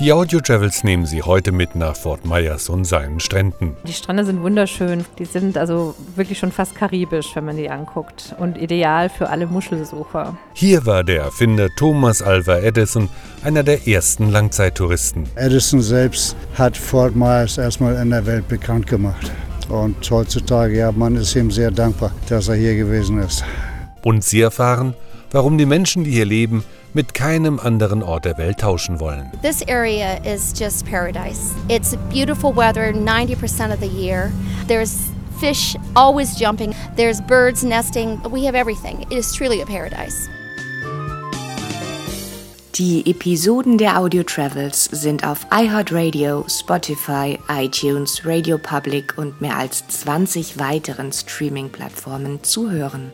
Die Audio Travels nehmen Sie heute mit nach Fort Myers und seinen Stränden. Die Strände sind wunderschön. Die sind also wirklich schon fast karibisch, wenn man die anguckt. Und ideal für alle Muschelsucher. Hier war der Erfinder Thomas Alva Edison einer der ersten Langzeittouristen. Edison selbst hat Fort Myers erstmal in der Welt bekannt gemacht. Und heutzutage, ja, man ist ihm sehr dankbar, dass er hier gewesen ist. Und Sie erfahren, warum die Menschen, die hier leben, mit keinem anderen Ort der Welt tauschen wollen. This area is just paradise. It's beautiful weather 90% of the year. There's fish always jumping. There's birds nesting. We have everything. It is truly a paradise. Die Episoden der Audio Travels sind auf iHeartRadio, Spotify, iTunes, Radio Public und mehr als 20 weiteren Streaming-Plattformen zu hören.